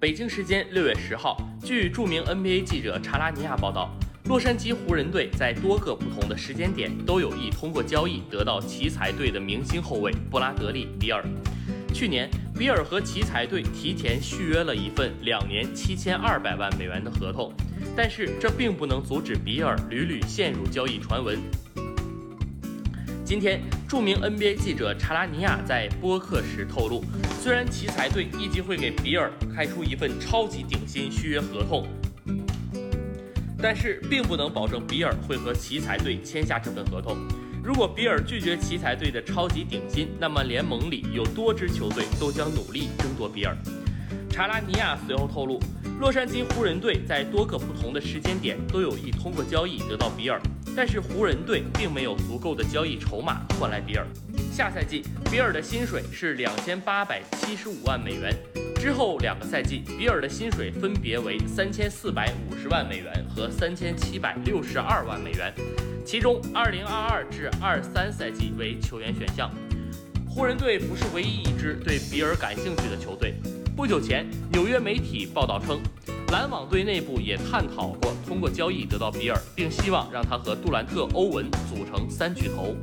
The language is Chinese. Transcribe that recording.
北京时间六月十号，据著名 NBA 记者查拉尼亚报道，洛杉矶湖人队在多个不同的时间点都有意通过交易得到奇才队的明星后卫布拉德利·比尔。去年，比尔和奇才队提前续约了一份两年七千二百万美元的合同，但是这并不能阻止比尔屡屡陷入交易传闻。今天，著名 NBA 记者查拉尼亚在播客时透露，虽然奇才队预计会给比尔开出一份超级顶薪续约合同，但是并不能保证比尔会和奇才队签下这份合同。如果比尔拒绝奇才队的超级顶薪，那么联盟里有多支球队都将努力争夺比尔。查拉尼亚随后透露，洛杉矶湖人队在多个不同的时间点都有意通过交易得到比尔。但是湖人队并没有足够的交易筹码换来比尔。下赛季比尔的薪水是两千八百七十五万美元，之后两个赛季比尔的薪水分别为三千四百五十万美元和三千七百六十二万美元，其中二零二二至二三赛季为球员选项。湖人队不是唯一一支对比尔感兴趣的球队。不久前，纽约媒体报道称。篮网队内部也探讨过通过交易得到比尔，并希望让他和杜兰特、欧文组成三巨头。